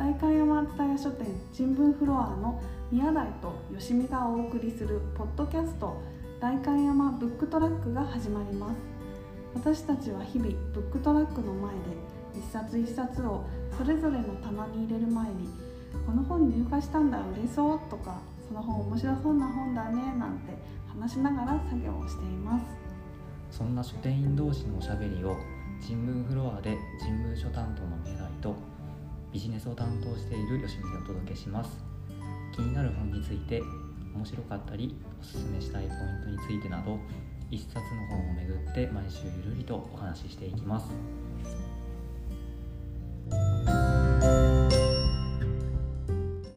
観山蔦屋書店新聞フロアの宮台と吉見がお送りするポッドキャスト代官山ブックトラックが始まります。私たちは日々ブックトラックの前で一冊一冊をそれぞれの棚に入れる前にこの本入荷したんだ売れそうとかその本面白そうな本だねなんて話しながら作業をしています。そんな書店員同士のおしゃべりを新聞フロアで新聞書担当の宮台とビジネスを担当している吉見でお届けします。気になる本について面白かったりおすすめしたいポイントについてなど1冊の本をめぐって毎週ゆるりとお話ししていきます。